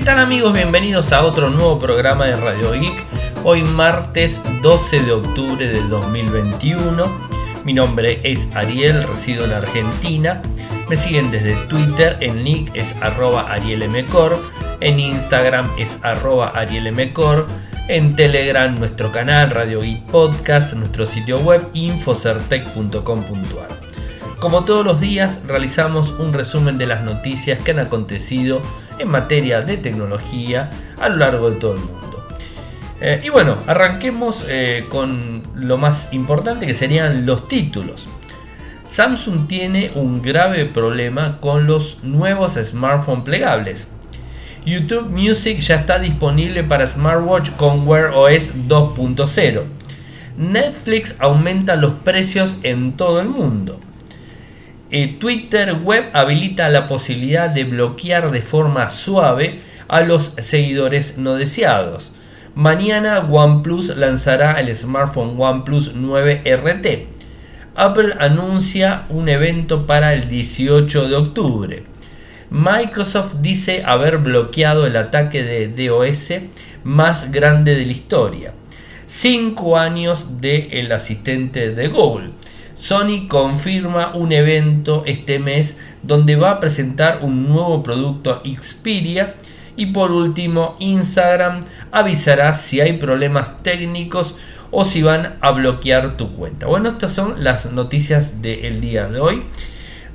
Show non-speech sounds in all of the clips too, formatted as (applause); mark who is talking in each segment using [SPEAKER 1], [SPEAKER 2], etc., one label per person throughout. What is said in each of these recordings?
[SPEAKER 1] ¿Qué tal amigos? Bienvenidos a otro nuevo programa de Radio Geek. Hoy martes 12 de octubre del 2021. Mi nombre es Ariel, resido en Argentina. Me siguen desde Twitter, en nick es arroba arielmcor, en Instagram es arroba arielmcor, en Telegram nuestro canal Radio Geek Podcast, nuestro sitio web infocertec.com.ar. Como todos los días, realizamos un resumen de las noticias que han acontecido en materia de tecnología a lo largo de todo el mundo. Eh, y bueno, arranquemos eh, con lo más importante que serían los títulos. Samsung tiene un grave problema con los nuevos smartphones plegables. YouTube Music ya está disponible para smartwatch con Wear OS 2.0. Netflix aumenta los precios en todo el mundo. Eh, Twitter Web habilita la posibilidad de bloquear de forma suave a los seguidores no deseados. Mañana OnePlus lanzará el smartphone OnePlus 9 RT. Apple anuncia un evento para el 18 de octubre. Microsoft dice haber bloqueado el ataque de DOS más grande de la historia. 5 años del el asistente de Google. Sony confirma un evento este mes donde va a presentar un nuevo producto Xperia y por último Instagram avisará si hay problemas técnicos o si van a bloquear tu cuenta. Bueno, estas son las noticias del día de hoy.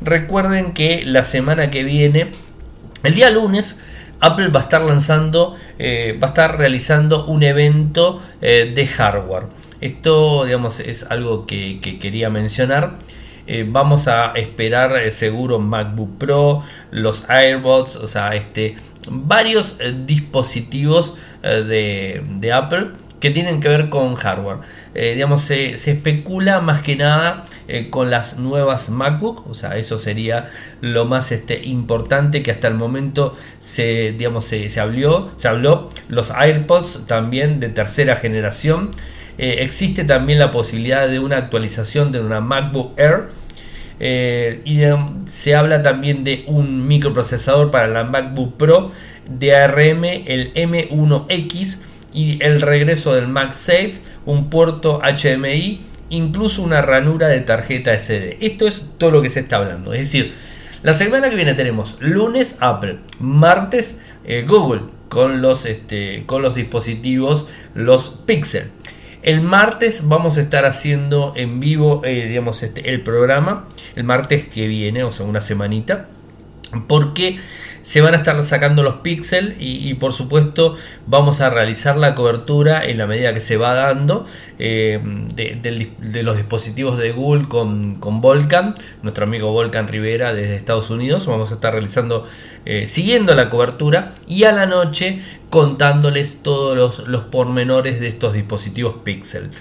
[SPEAKER 1] Recuerden que la semana que viene, el día lunes, Apple va a estar lanzando, eh, va a estar realizando un evento eh, de hardware. Esto, digamos, es algo que, quería mencionar. Eh, vamos a esperar eh, seguro MacBook Pro, los AirBots, o sea, este, varios eh, dispositivos de, Apple que tienen que ver con hardware. digamos, se, especula más que nada con las nuevas MacBook, o sea, eso sería lo más este, importante que hasta el momento se, digamos, se, se, habló, se habló. Los AirPods también de tercera generación. Eh, existe también la posibilidad de una actualización de una MacBook Air. Eh, y se habla también de un microprocesador para la MacBook Pro de ARM, el M1X y el regreso del MagSafe, un puerto HDMI, incluso una ranura de tarjeta SD. Esto es todo lo que se está hablando. Es decir, la semana que viene tenemos lunes Apple, martes eh, Google con los, este, con los dispositivos, los Pixel. El martes vamos a estar haciendo en vivo, eh, digamos, este, el programa. El martes que viene, o sea, una semanita. Porque se van a estar sacando los píxeles y, por supuesto vamos a realizar la cobertura en la medida que se va dando eh, de, los dispositivos de Google con, con, Volcan, nuestro amigo Volcan Rivera desde Estados Unidos. Vamos a estar realizando, eh, siguiendo la cobertura y a la noche contándoles todos los, los pormenores de estos dispositivos Pixel.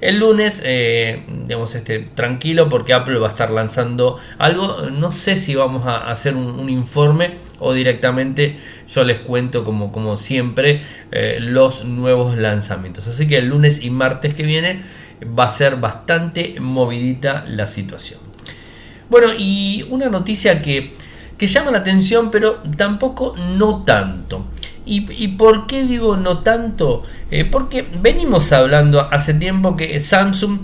[SPEAKER 1] El lunes, eh, digamos, este, tranquilo porque Apple va a estar lanzando algo. No sé si vamos a hacer un, informe o directamente yo les cuento como, como siempre eh, los nuevos lanzamientos. Así que el lunes y martes que viene va a ser bastante movidita la situación. Bueno, y una noticia que, que llama la atención, pero tampoco no tanto. ¿Y, por qué digo no tanto? Eh, porque venimos hablando hace tiempo que Samsung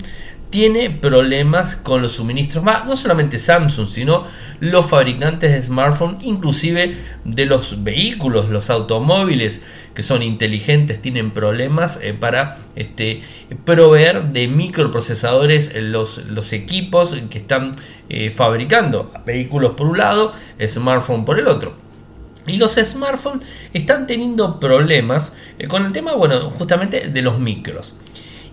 [SPEAKER 1] tiene problemas con los suministros, no solamente Samsung, sino los fabricantes de smartphones, inclusive de los vehículos, los automóviles que son inteligentes, tienen problemas eh, para este, proveer de microprocesadores los, los equipos que están eh, fabricando vehículos por un lado, smartphone por el otro. Y los smartphones están teniendo problemas eh, con el tema, bueno, justamente de los micros.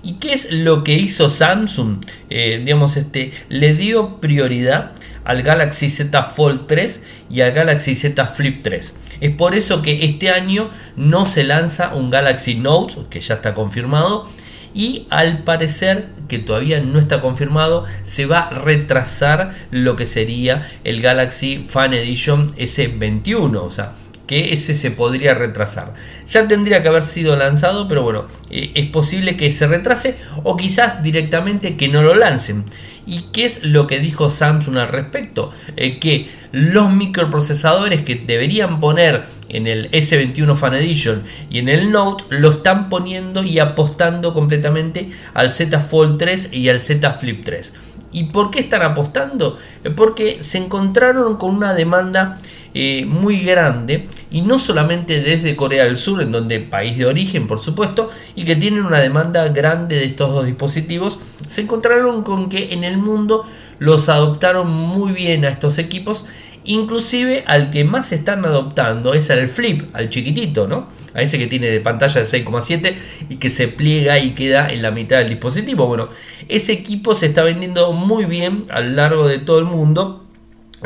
[SPEAKER 1] ¿Y qué es lo que hizo Samsung? Eh, digamos, este, le dio prioridad al Galaxy Z Fold 3 y al Galaxy Z Flip 3. Es por eso que este año no se lanza un Galaxy Note, que ya está confirmado, y al parecer que todavía no está confirmado se va a retrasar lo que sería el Galaxy Fan Edition S21 o sea que ese se podría retrasar. Ya tendría que haber sido lanzado pero bueno eh, es posible que se retrase o quizás directamente que no lo lancen ¿Y qué es lo que dijo Samsung al respecto? Eh, que los microprocesadores que deberían poner en el S21 Fan Edition y en el Note lo están poniendo y apostando completamente al Z Fold 3 y al Z Flip 3. ¿Y por qué están apostando? Eh, porque se encontraron con una demanda eh, muy grande y no solamente desde Corea del Sur, en donde país de origen por supuesto, y que tienen una demanda grande de estos dos dispositivos, se encontraron con que en el mundo los adoptaron muy bien a estos equipos, inclusive al que más están adoptando es al Flip, al chiquitito, ¿no? A ese que tiene de pantalla de 6,7 y que se pliega y queda en la mitad del dispositivo. Bueno, ese equipo se está vendiendo muy bien a lo largo de todo el mundo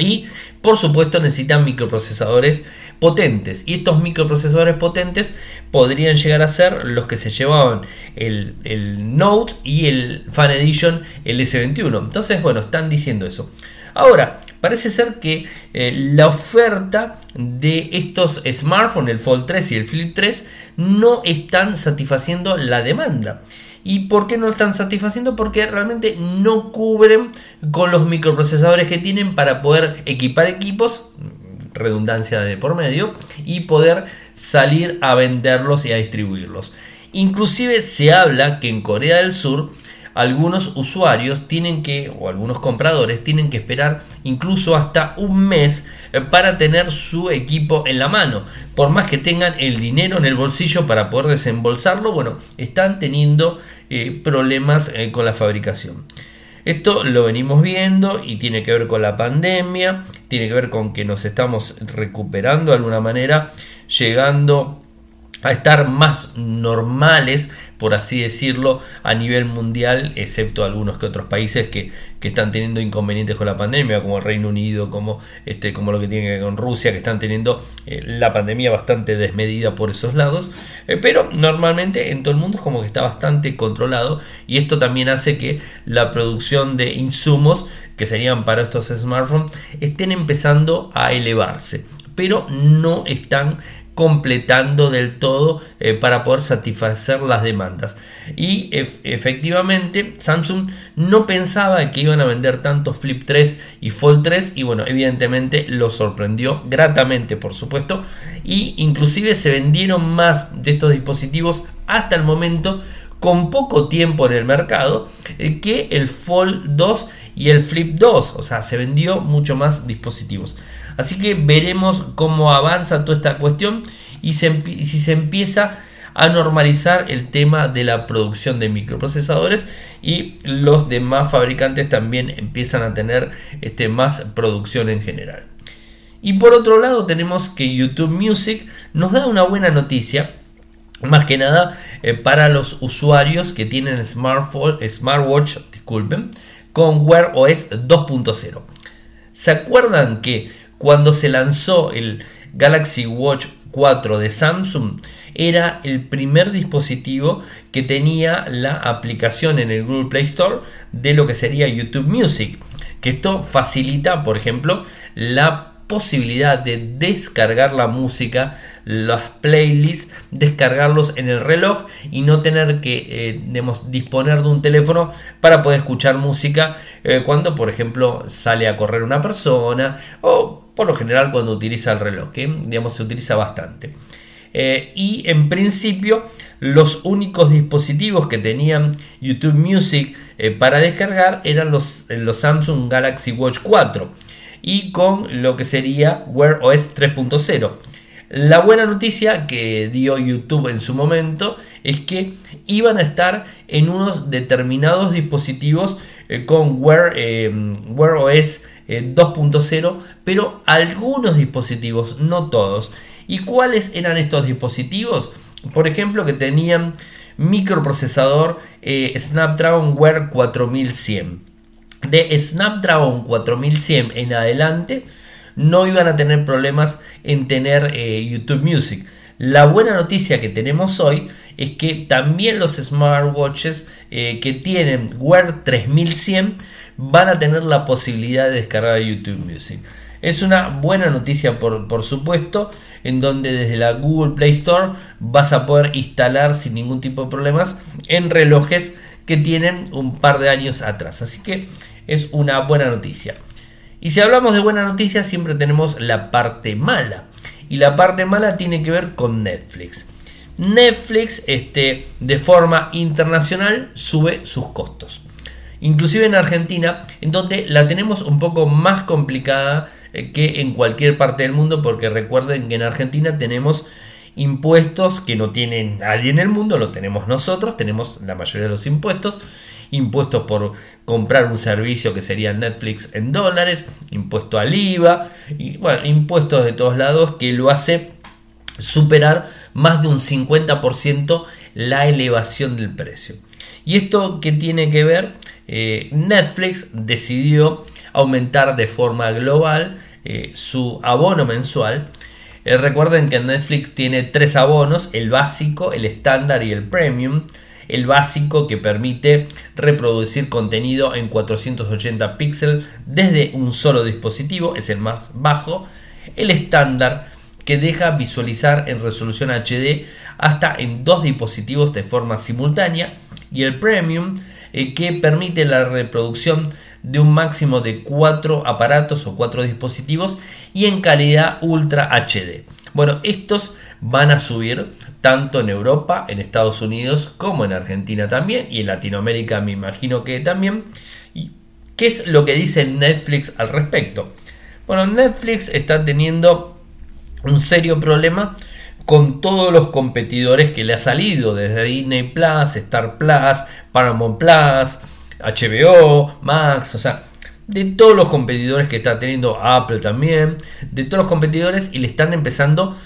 [SPEAKER 1] y por supuesto necesitan microprocesadores potentes. Y estos microprocesadores potentes podrían llegar a ser los que se llevaban el, Note y el Fan Edition, el S21. Entonces, bueno, están diciendo eso. Ahora, parece ser que eh, la oferta de estos smartphones, el Fold 3 y el Flip 3, no están satisfaciendo la demanda. ¿Y por qué no están satisfaciendo? Porque realmente no cubren con los microprocesadores que tienen para poder equipar equipos, redundancia de por medio, y poder salir a venderlos y a distribuirlos. Inclusive se habla que en Corea del Sur algunos usuarios tienen que, o algunos compradores tienen que esperar incluso hasta un mes eh, para tener su equipo en la mano. Por más que tengan el dinero en el bolsillo para poder desembolsarlo, bueno, están teniendo eh, problemas eh, con la fabricación. Esto lo venimos viendo y tiene que ver con la pandemia, tiene que ver con que nos estamos recuperando de alguna manera, llegando a estar más normales, por así decirlo, a nivel mundial, excepto algunos que otros países que, están teniendo inconvenientes con la pandemia, como el Reino Unido, como, este, como lo que tiene que ver con Rusia, que están teniendo eh, la pandemia bastante desmedida por esos lados, eh, pero normalmente en todo el mundo es como que está bastante controlado y esto también hace que la producción de insumos que serían para estos smartphones estén empezando a elevarse pero no están completando del todo eh, para poder satisfacer las demandas. Y efectivamente Samsung no pensaba que iban a vender tantos Flip 3 y Fold 3 y bueno, evidentemente lo sorprendió gratamente por supuesto y inclusive se vendieron más de estos dispositivos hasta el momento con poco tiempo en el mercado eh, que el Fold 2 y el Flip 2, o sea, se vendió mucho más dispositivos. Así que veremos cómo avanza toda esta cuestión y, si se empieza a normalizar el tema de la producción de microprocesadores y los demás fabricantes también empiezan a tener este, más producción en general. Y por otro lado tenemos que YouTube Music nos da una buena noticia, más que nada eh, para los usuarios que tienen smartphone, smartwatch disculpen, con Wear OS 2.0. ¿Se acuerdan que cuando se lanzó el Galaxy Watch 4 de Samsung era el primer dispositivo que tenía la aplicación en el Google Play Store de lo que sería YouTube Music. Que esto facilita, por ejemplo, la posibilidad de descargar la música, las playlists, descargarlos en el reloj y no tener que eh, disponer de un teléfono para poder escuchar música eh, cuando, por ejemplo, sale a correr una persona o por lo general cuando utiliza el reloj, que digamos se utiliza bastante. Eh, y en principio los únicos dispositivos que tenían YouTube Music para descargar eran los, los Samsung Galaxy Watch 4 y con lo que sería Wear OS 3.0. La buena noticia que dio YouTube en su momento es que iban a estar en unos determinados dispositivos eh, con Wear, eh, Wear OS 2.0, eh, pero algunos dispositivos, no todos. ¿Y cuáles eran estos dispositivos? Por ejemplo, que tenían microprocesador Snapdragon Wear 4100 de Snapdragon 4100 en adelante no iban a tener problemas en tener eh, YouTube Music. La buena noticia que tenemos hoy es que también los smartwatches eh, que tienen Wear 3100 van a tener la posibilidad de descargar YouTube Music. Es una buena noticia por, por supuesto, en donde desde la Google Play Store vas a poder instalar sin ningún tipo de problemas en relojes que tienen un par de años atrás. Así que es una buena noticia. Y si hablamos de buena noticia, siempre tenemos la parte mala. Y la parte mala tiene que ver con Netflix. Netflix este, de forma internacional sube sus costos. Inclusive en Argentina, en donde la tenemos un poco más complicada eh, que en cualquier parte del mundo, porque recuerden que en Argentina tenemos impuestos que no tiene nadie en el mundo, lo tenemos nosotros, tenemos la mayoría de los impuestos, impuestos por comprar un servicio que sería Netflix en dólares, impuesto al IVA, y bueno, impuestos de todos lados que lo hace superar más de un 50% la elevación del precio. ¿Y esto qué tiene que ver? Eh, Netflix decidió aumentar de forma global eh, su abono mensual. Eh, recuerden que Netflix tiene tres abonos, el básico, el estándar y el premium. El básico que permite reproducir contenido en 480 píxeles desde un solo dispositivo, es el más bajo. El estándar que deja visualizar en resolución HD hasta en dos dispositivos de forma simultánea y el Premium eh, que permite la reproducción de un máximo de cuatro aparatos o cuatro dispositivos y en calidad Ultra HD. Bueno, estos van a subir tanto en Europa, en Estados Unidos como en Argentina también y en Latinoamérica me imagino que también. ¿Y qué es lo que dice Netflix al respecto? Bueno, Netflix está teniendo un serio problema con todos los competidores que le ha salido desde Disney Plus, Star Plus, Paramount Plus, HBO, Max, o sea, de todos los competidores que está teniendo Apple también, de todos los competidores y le están empezando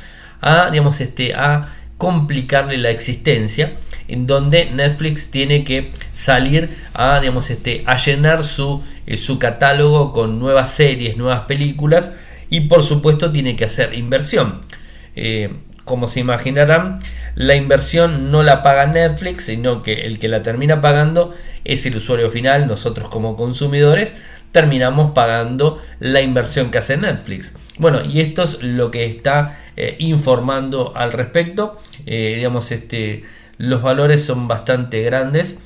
[SPEAKER 1] a, digamos, este, a complicarle la existencia en donde Netflix tiene que salir a, digamos, este, a llenar su, eh, su catálogo con nuevas series, nuevas películas y por supuesto tiene que hacer inversión. Eh, como se imaginarán, la inversión no la paga Netflix, sino que el que la termina pagando es el usuario final, nosotros como consumidores terminamos pagando la inversión que hace Netflix. Bueno, y esto es lo que está eh, informando al respecto. Eh, digamos, este, los valores son bastante grandes.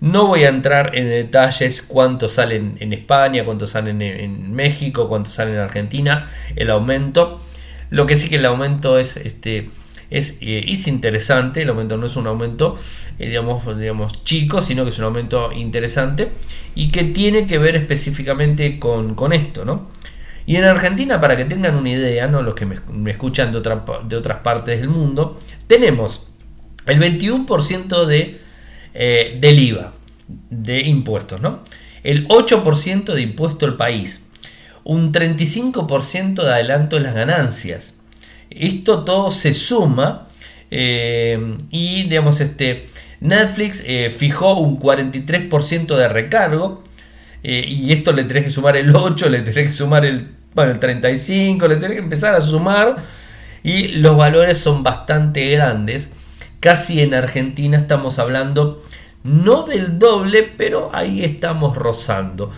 [SPEAKER 1] No voy a entrar en detalles cuántos salen en España, cuántos salen en, México, cuántos salen en Argentina, el aumento. Lo que sí que el aumento es, este, es, eh, es interesante, el aumento no es un aumento eh, digamos, digamos, chico, sino que es un aumento interesante y que tiene que ver específicamente con, esto. ¿no? Y en Argentina, para que tengan una idea, ¿no? los que me, escuchan de, de otras partes del mundo, tenemos el 21% de eh, del IVA, de impuestos, ¿no? El 8% de impuesto al país, un 35% de adelanto en las ganancias. Esto todo se suma eh, y, digamos, este, Netflix eh, fijó un 43% de recargo y esto le tenés que sumar el 8, le tenés que sumar el, bueno, el 35, le tenés que empezar a sumar y los valores son bastante grandes Casi en Argentina estamos hablando no del doble, pero ahí estamos rozando.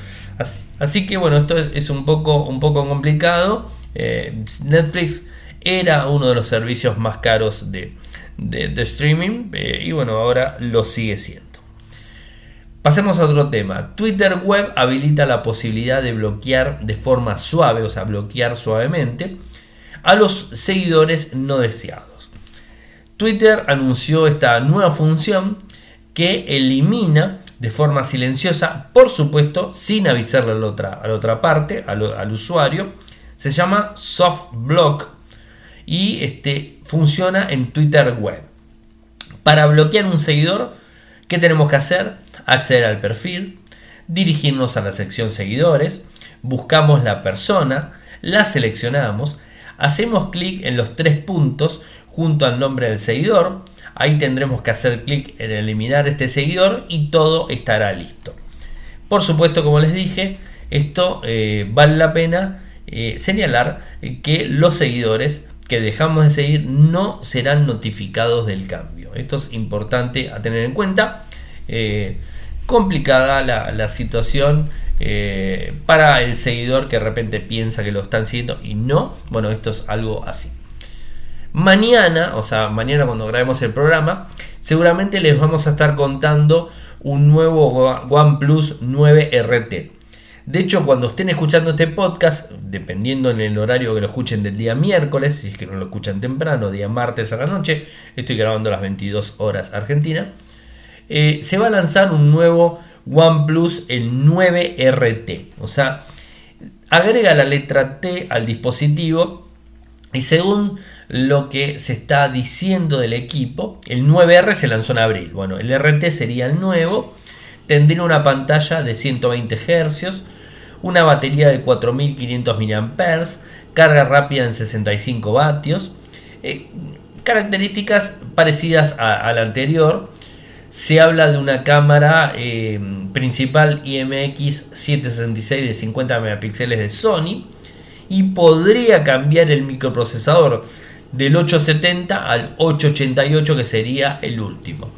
[SPEAKER 1] Así, que bueno, esto es, un, poco, un poco complicado. Eh, Netflix era uno de los servicios más caros de, streaming eh, y bueno, ahora lo sigue siendo. Pasemos a otro tema. Twitter Web habilita la posibilidad de bloquear de forma suave, o sea, bloquear suavemente a los seguidores no deseados. Twitter anunció esta nueva función que elimina de forma silenciosa, por supuesto, sin avisarle a la otra, otra parte, al, usuario. Se llama Soft Block y este, funciona en Twitter Web. Para bloquear un seguidor, ¿qué tenemos que hacer? Acceder al perfil, dirigirnos a la sección seguidores, buscamos la persona, la seleccionamos, hacemos clic en los tres puntos junto al nombre del seguidor. Ahí tendremos que hacer clic en eliminar este seguidor y todo estará listo. Por supuesto, como les dije, esto eh, vale la pena eh, señalar que los seguidores que dejamos de seguir no serán notificados del cambio. Esto es importante a tener en cuenta. Eh, complicada la, la situación para el seguidor que de repente piensa que lo están siguiendo y no. Bueno, esto es algo así. Mañana, o sea, mañana cuando grabemos el programa, seguramente les vamos a estar contando un nuevo OnePlus 9 RT. De hecho, cuando estén escuchando este podcast, dependiendo en el horario que lo escuchen del día miércoles, si es que no lo escuchan temprano, día martes a la noche, estoy grabando a las 22 horas Argentina, eh, se va a lanzar un nuevo OnePlus, el 9RT. O sea, agrega la letra T al dispositivo y según lo que se está diciendo del equipo, el 9R se lanzó en abril. Bueno, el RT sería el nuevo. Tendría una pantalla de 120 Hz, una batería de 4500 mAh, carga rápida en 65 vatios, eh, características parecidas a, la anterior. Se habla de una cámara eh, principal IMX 766 de 50 megapíxeles de Sony y podría cambiar el microprocesador del 870 al 888 que sería el último.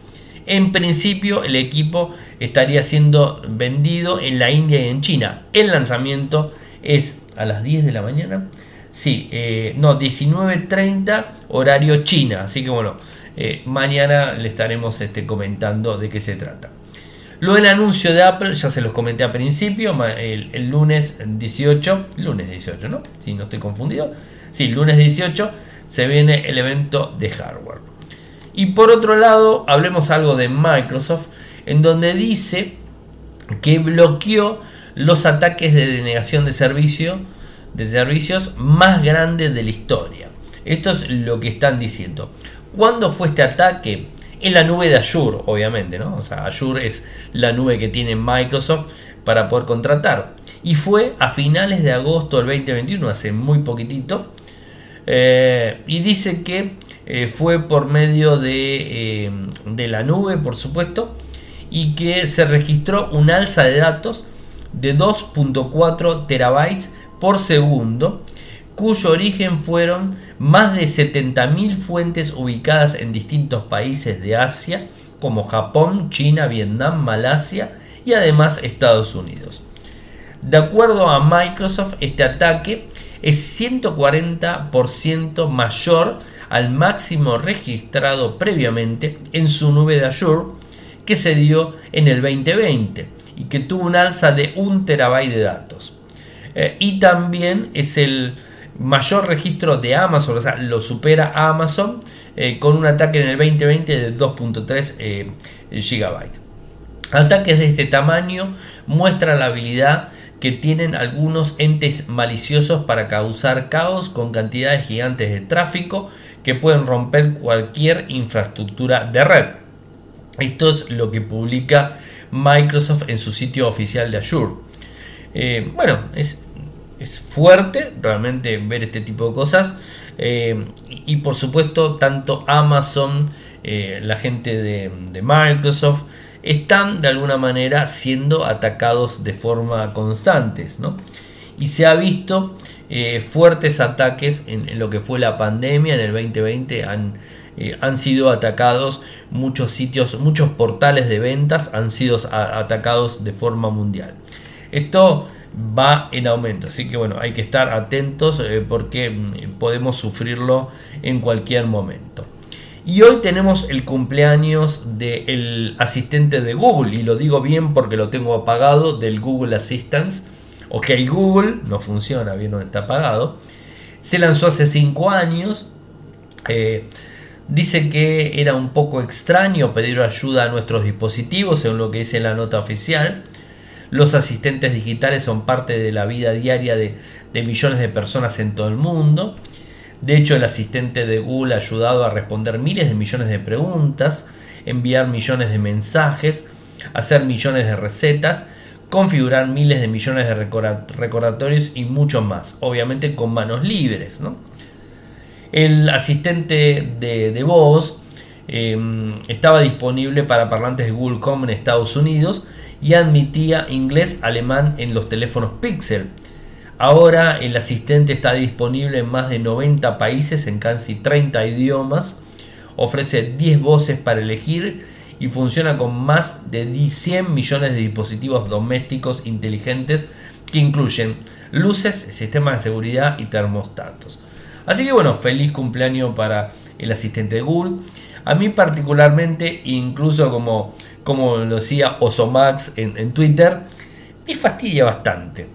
[SPEAKER 1] En principio el equipo estaría siendo vendido en la India y en China. El lanzamiento es a las 10 de la mañana. Sí, eh, no, 19.30 horario China. Así que bueno, eh, mañana le estaremos este, comentando de qué se trata. Lo del anuncio de Apple, ya se los comenté al principio, el, el lunes 18, lunes 18, ¿no? Si no estoy confundido. Sí, lunes 18 se viene el evento de hardware. Y por otro lado, hablemos algo de Microsoft, en donde dice que bloqueó los ataques de denegación de servicio de servicios más grandes de la historia. Esto es lo que están diciendo. ¿Cuándo fue este ataque? En la nube de Azure, obviamente, ¿no? O sea, Azure es la nube que tiene Microsoft para poder contratar. Y fue a finales de agosto del 2021, hace muy poquitito. Eh, y dice que eh, fue por medio de, eh, de la nube, por supuesto, y que se registró un alza de datos de 2.4 terabytes por segundo, cuyo origen fueron más de 70.000 fuentes ubicadas en distintos países de Asia, como Japón, China, Vietnam, Malasia y además Estados Unidos. De acuerdo a Microsoft, este ataque es 140% mayor al máximo registrado previamente en su nube de Azure que se dio en el 2020 y que tuvo un alza de 1 terabyte de datos. Eh, y también es el mayor registro de Amazon, o sea, lo supera Amazon eh, con un ataque en el 2020 de 2.3 eh, gigabytes. Ataques de este tamaño muestran la habilidad que tienen algunos entes maliciosos para causar caos con cantidades gigantes de tráfico que pueden romper cualquier infraestructura de red. Esto es lo que publica Microsoft en su sitio oficial de Azure. Eh, bueno, es, es, fuerte realmente ver este tipo de cosas. Eh, y por supuesto, tanto Amazon, eh, la gente de, de Microsoft, están de alguna manera siendo atacados de forma constantes. ¿no? Y se ha visto eh, fuertes ataques en, lo que fue la pandemia en el 2020. Han, eh, han sido atacados muchos sitios, muchos portales de ventas han sido atacados de forma mundial. Esto va en aumento, así que bueno, hay que estar atentos eh, porque mm, podemos sufrirlo en cualquier momento. Y hoy tenemos el cumpleaños del asistente de Google, y lo digo bien porque lo tengo apagado, del Google Assistance. Ok, Google no funciona bien, no está apagado. Se lanzó hace 5 años. Eh, dice que era un poco extraño pedir ayuda a nuestros dispositivos, según lo que dice la nota oficial. Los asistentes digitales son parte de la vida diaria de millones de personas en todo el mundo. De hecho, el asistente de Google ha ayudado a responder miles de millones de preguntas, enviar millones de mensajes, hacer millones de recetas, configurar miles de millones de recordatorios y mucho más, obviamente con manos libres. El asistente de, voz em, estaba disponible para parlantes de Google Home en Estados Unidos y admitía inglés, alemán en los teléfonos Pixel Ahora el asistente está disponible en más de 90 países en casi 30 idiomas. Ofrece 10 voces para elegir y funciona con más de 100 millones de dispositivos domésticos inteligentes que incluyen luces, sistemas de seguridad y termostatos. Así que bueno, feliz cumpleaños para el asistente de Google. A mí particularmente, incluso como, como lo decía Osomax en, en Twitter, me fastidia bastante.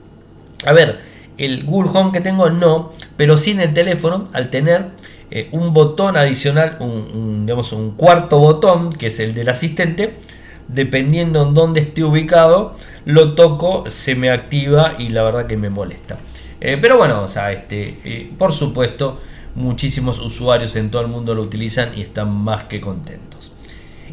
[SPEAKER 1] A ver, el Google Home que tengo no, pero sí en el teléfono, al tener eh, un botón adicional, un, digamos, un cuarto botón, que es el del asistente, dependiendo en dónde esté ubicado, lo toco, se me activa y la verdad que me molesta. Eh, pero bueno, o sea, este, eh, por supuesto, muchísimos usuarios en todo el mundo lo utilizan y están más que contentos.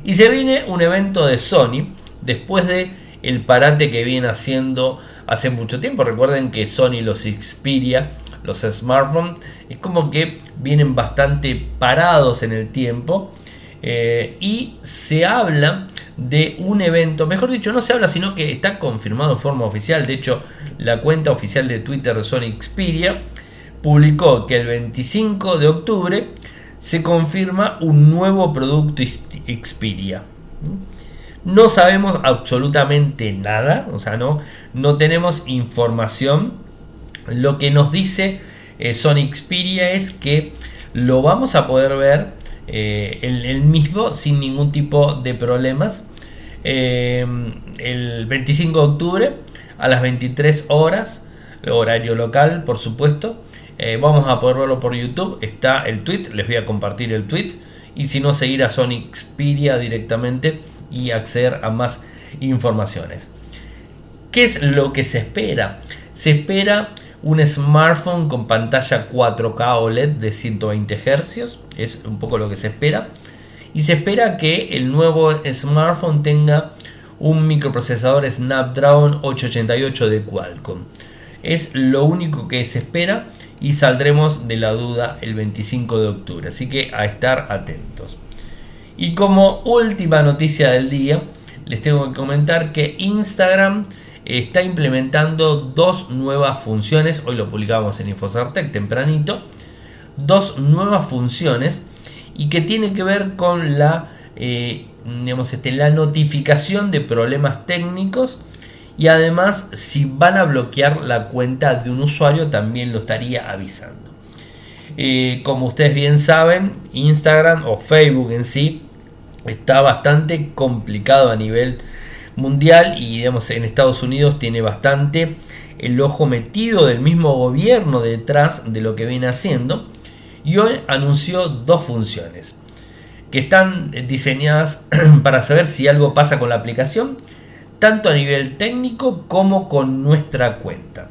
[SPEAKER 1] Y se viene un evento de Sony después de el parate que viene haciendo hace mucho tiempo. Recuerden que Sony los Xperia, los smartphones, es como que vienen bastante parados en el tiempo. Eh, y se habla de un evento, mejor dicho, no se habla, sino que está confirmado en forma oficial. De hecho, la cuenta oficial de Twitter de Sony Xperia publicó que el 25 de octubre se confirma un nuevo producto Xperia. No sabemos absolutamente nada, o sea, no, no tenemos información. Lo que nos dice eh, Sony Xperia es que lo vamos a poder ver eh, el, mismo sin ningún tipo de problemas. Eh, el 25 de octubre a las 23 horas, horario local, por supuesto. vamos a poder verlo por YouTube. Está el tweet, les voy a compartir el tweet. Y si no, seguir a Sony Xperia directamente y acceder a más informaciones. ¿Qué es lo que se espera? Se espera un smartphone con pantalla 4K OLED de 120 Hz, es un poco lo que se espera. Y se espera que el nuevo smartphone tenga un microprocesador Snapdragon 888 de Qualcomm. Es lo único que se espera y saldremos de la duda el 25 de octubre. Así que a estar atentos. Y como última noticia del día, les tengo que comentar que Instagram está implementando dos nuevas funciones. Hoy lo publicamos en Infosartec tempranito. Dos nuevas funciones y que tiene que ver con la, eh, digamos, este, la notificación de problemas técnicos y además si van a bloquear la cuenta de un usuario también lo estaría avisando. Como ustedes bien saben, Instagram o Facebook en sí está bastante complicado a nivel mundial y digamos en Estados Unidos tiene bastante el ojo metido del mismo gobierno detrás de lo que viene haciendo y hoy anunció dos funciones que están diseñadas (clears throat) para saber si algo pasa con la aplicación tanto a nivel técnico como con nuestra cuenta.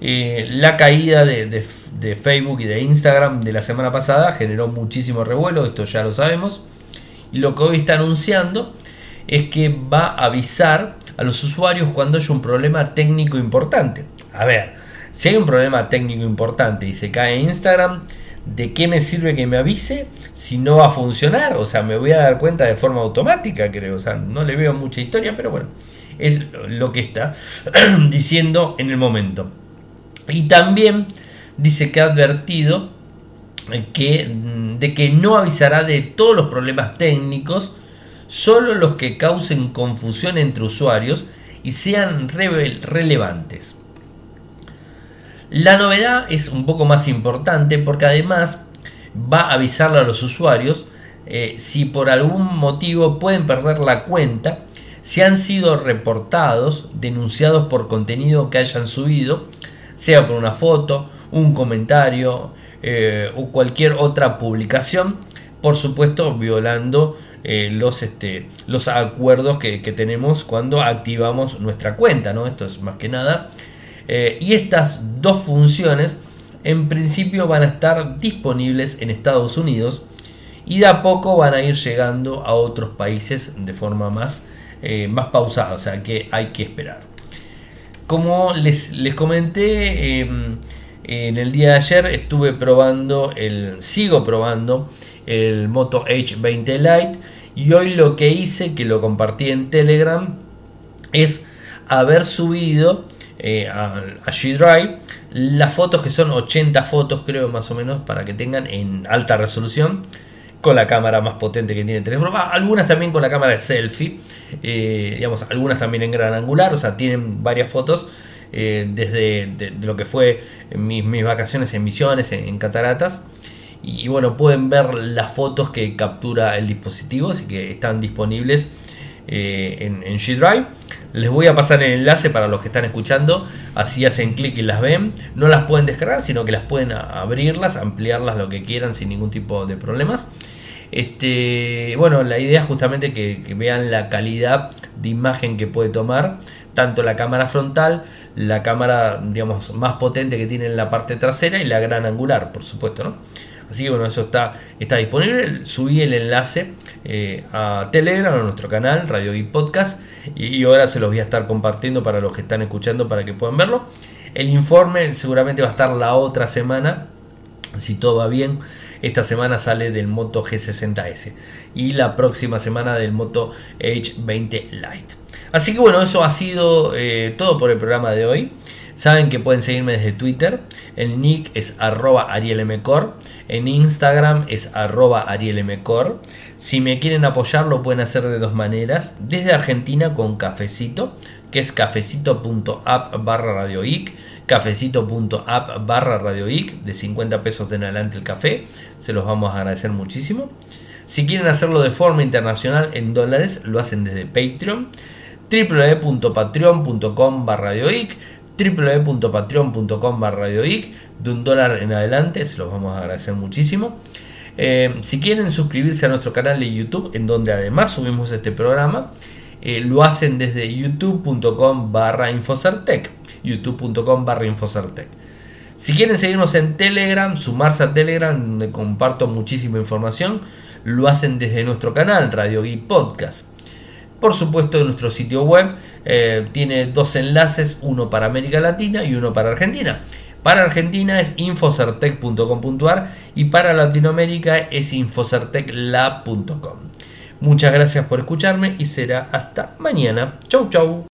[SPEAKER 1] Eh, la caída de, de Facebook y de Instagram de la semana pasada generó muchísimo revuelo, esto ya lo sabemos y lo que hoy está anunciando es que va a avisar a los usuarios cuando haya un problema técnico importante. A ver, si hay un problema técnico importante y se cae Instagram, ¿de qué me sirve que me avise si no va a funcionar? O sea, me voy a dar cuenta de forma automática, creo. O sea, no le veo mucha historia, pero bueno, es lo que está (clears throat) diciendo en el momento. Y también dice que ha advertido que, mm, de que no avisará de todos los problemas técnicos, solo los que causen confusión entre usuarios y sean relevantes. La novedad es un poco más importante porque además va a avisarle a los usuarios eh, si por algún motivo pueden perder la cuenta, si han sido reportados, denunciados por contenido que hayan subido, sea por una foto, un comentario, eh, o cualquier otra publicación, por supuesto violando eh, los, este, los acuerdos que, tenemos cuando activamos nuestra cuenta, ¿no? Esto es más que nada. Eh, y estas dos funciones en principio van a estar disponibles en Estados Unidos y de a poco van a ir llegando a otros países de forma más, más pausada, o sea que hay que esperar. Como les, les comenté, em, en el día de ayer estuve probando el, sigo probando el Moto H20 Lite y hoy lo que hice, que lo compartí en Telegram, es haber subido eh, a, G-Drive las fotos que son 80 fotos creo más o menos para que tengan en alta resolución con la cámara más potente que tiene el teléfono. algunas también con la cámara de selfie, eh, digamos, algunas también en gran angular, o sea, tienen varias fotos eh, desde lo que fue mis, vacaciones en Misiones, en, Cataratas. Y, bueno, pueden ver las fotos que captura el dispositivo, así que están disponibles eh, en, en G-Drive. Les voy a pasar el enlace para los que están escuchando, así hacen clic y las ven. No las pueden descargar, sino que las pueden abrirlas, ampliarlas lo que quieran sin ningún tipo de problemas. Este, bueno, la idea es justamente que, vean la calidad de imagen que puede tomar tanto la cámara frontal, la cámara digamos más potente que tiene en la parte trasera y la gran angular, por supuesto, ¿no? Así que bueno, eso está, está disponible. Subí el enlace eh, a Telegram, a nuestro canal, Radio y Podcast, y, ahora se los voy a estar compartiendo para los que están escuchando para que puedan verlo. El informe seguramente va a estar la otra semana, si todo va bien. Esta semana sale del Moto G60S y la próxima semana del Moto H20 Lite. Así que bueno, eso ha sido eh, todo por el programa de hoy. Saben que pueden seguirme desde Twitter. El nick es arroba arielmcor. En Instagram es arroba arielmcor. Si me quieren apoyar lo pueden hacer de dos maneras. Desde Argentina con cafecito, que es cafecito.app barra radioic. Cafecito.app barra radioic. De 50 pesos en adelante el café. Se los vamos a agradecer muchísimo. Si quieren hacerlo de forma internacional en dólares, lo hacen desde Patreon www.patreon.com barra radioic www.patreon.com barra de un dólar en adelante, se los vamos a agradecer muchísimo. Eh, si quieren suscribirse a nuestro canal de YouTube, en donde además subimos este programa, eh, lo hacen desde youtube.com barra infocertec, youtube.com barra infocertec. Si quieren seguirnos en Telegram, sumarse a Telegram, donde comparto muchísima información, lo hacen desde nuestro canal, Radio Geek Podcast. Por supuesto, nuestro sitio web eh, tiene dos enlaces, uno para América Latina y uno para Argentina. Para Argentina es infocertec.com.ar y para Latinoamérica es infocerteclab.com. Muchas gracias por escucharme y será hasta mañana. Chau chau.